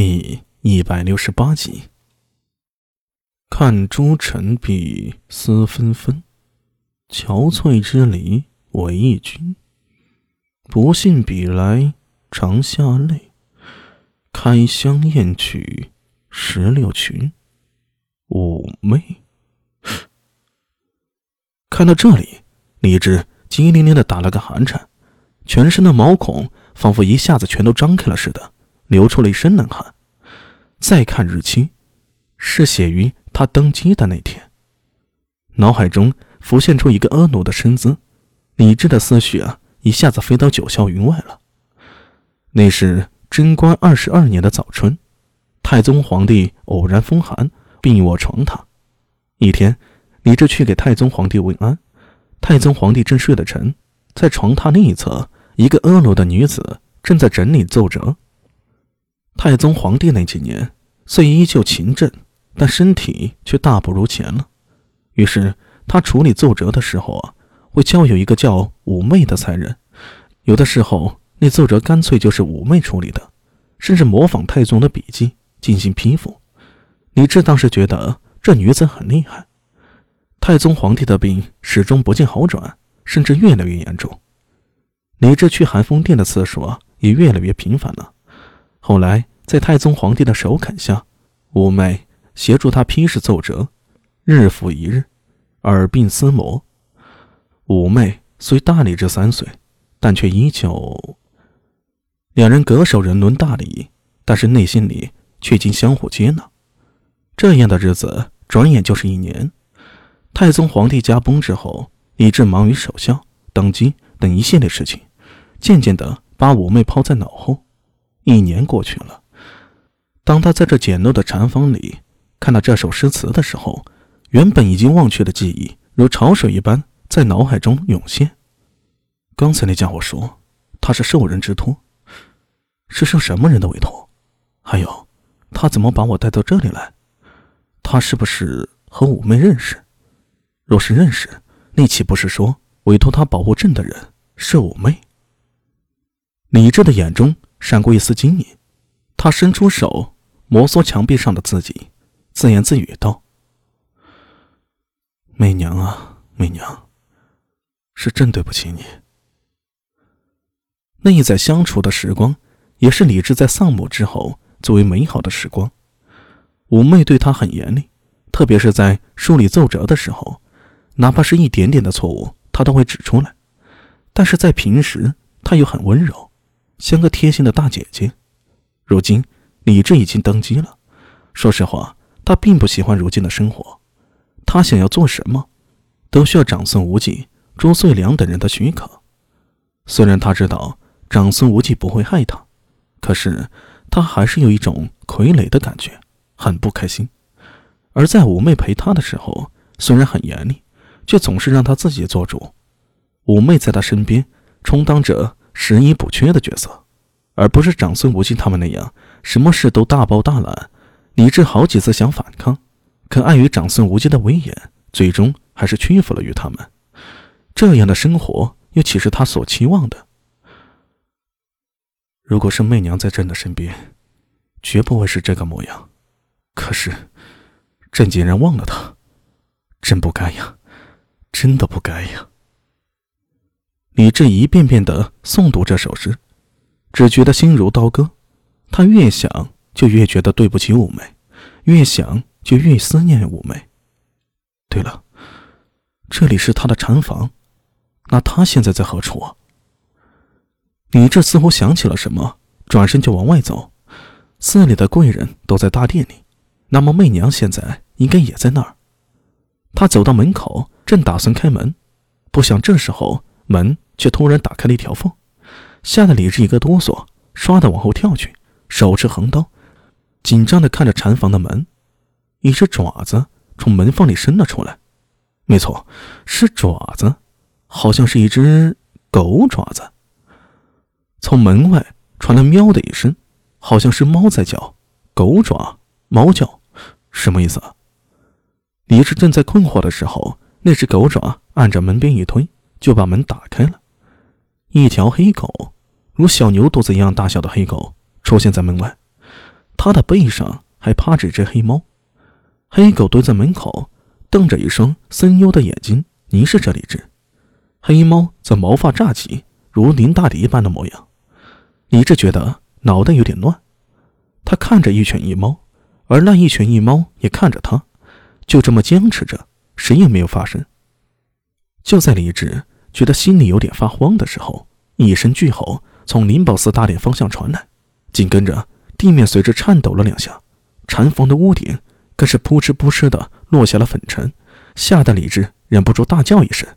第一百六十八集。看朱尘碧思纷纷，憔悴之离为一君。不信比来长下泪，开箱验取石榴裙。妩媚。看到这里，李治激灵灵的打了个寒颤，全身的毛孔仿佛一下子全都张开了似的。流出了一身冷汗。再看日期，是写于他登基的那天。脑海中浮现出一个婀娜的身姿，李治的思绪啊，一下子飞到九霄云外了。那是贞观二十二年的早春，太宗皇帝偶然风寒，病卧床榻。一天，李治去给太宗皇帝问安，太宗皇帝正睡得沉，在床榻另一侧，一个婀娜的女子正在整理奏折。太宗皇帝那几年虽依旧勤政，但身体却大不如前了。于是他处理奏折的时候啊，会交有一个叫五妹的才人。有的时候那奏折干脆就是五妹处理的，甚至模仿太宗的笔迹进行批复。李治当时觉得这女子很厉害。太宗皇帝的病始终不见好转，甚至越来越严重。李治去寒风殿的次数啊，也越来越频繁了。后来，在太宗皇帝的首肯下，五妹协助他批示奏折，日复一日，耳鬓厮磨。五妹虽大李治三岁，但却依旧。两人隔手人伦大礼，但是内心里却已经相互接纳。这样的日子转眼就是一年。太宗皇帝驾崩之后，李治忙于守孝、登基等一系列事情，渐渐的把五妹抛在脑后。一年过去了，当他在这简陋的禅房里看到这首诗词的时候，原本已经忘却的记忆如潮水一般在脑海中涌现。刚才那家伙说他是受人之托，是受什么人的委托？还有，他怎么把我带到这里来？他是不是和五妹认识？若是认识，那岂不是说委托他保护朕的人是五妹？李治的眼中。闪过一丝惊异，他伸出手摩挲墙壁上的字迹，自言自语道：“媚娘啊，媚娘，是朕对不起你。”那一载相处的时光，也是李治在丧母之后最为美好的时光。五妹对他很严厉，特别是在梳理奏折的时候，哪怕是一点点的错误，他都会指出来。但是在平时，他又很温柔。像个贴心的大姐姐。如今李治已经登基了，说实话，他并不喜欢如今的生活。他想要做什么，都需要长孙无忌、朱穗良等人的许可。虽然他知道长孙无忌不会害他，可是他还是有一种傀儡的感觉，很不开心。而在五妹陪他的时候，虽然很严厉，却总是让他自己做主。五妹在他身边，充当着。拾遗补缺的角色，而不是长孙无忌他们那样，什么事都大包大揽。李治好几次想反抗，可碍于长孙无忌的威严，最终还是屈服了于他们。这样的生活又岂是他所期望的？如果是媚娘在朕的身边，绝不会是这个模样。可是，朕竟然忘了她，真不该呀，真的不该呀。李治一遍遍的诵读这首诗，只觉得心如刀割。他越想就越觉得对不起五妹，越想就越思念五妹。对了，这里是他的禅房，那他现在在何处啊？李治似乎想起了什么，转身就往外走。寺里的贵人都在大殿里，那么媚娘现在应该也在那儿。他走到门口，正打算开门，不想这时候门。却突然打开了一条缝，吓得李治一个哆嗦，唰的往后跳去，手持横刀，紧张的看着禅房的门。一只爪子从门缝里伸了出来，没错，是爪子，好像是一只狗爪子。从门外传来喵的一声，好像是猫在叫。狗爪，猫叫，什么意思？李治正在困惑的时候，那只狗爪按着门边一推，就把门打开了。一条黑狗，如小牛肚子一样大小的黑狗出现在门外，他的背上还趴着一只黑猫。黑狗蹲在门口，瞪着一双森幽的眼睛，凝视着李治。黑猫则毛发炸起，如林大敌一般的模样。李治觉得脑袋有点乱。他看着一犬一猫，而那一犬一猫也看着他，就这么僵持着，谁也没有发声。就在李治觉得心里有点发慌的时候，一声巨吼从灵宝寺大殿方向传来，紧跟着地面随之颤抖了两下，禅房的屋顶更是扑哧扑哧的落下了粉尘，吓得李治忍不住大叫一声。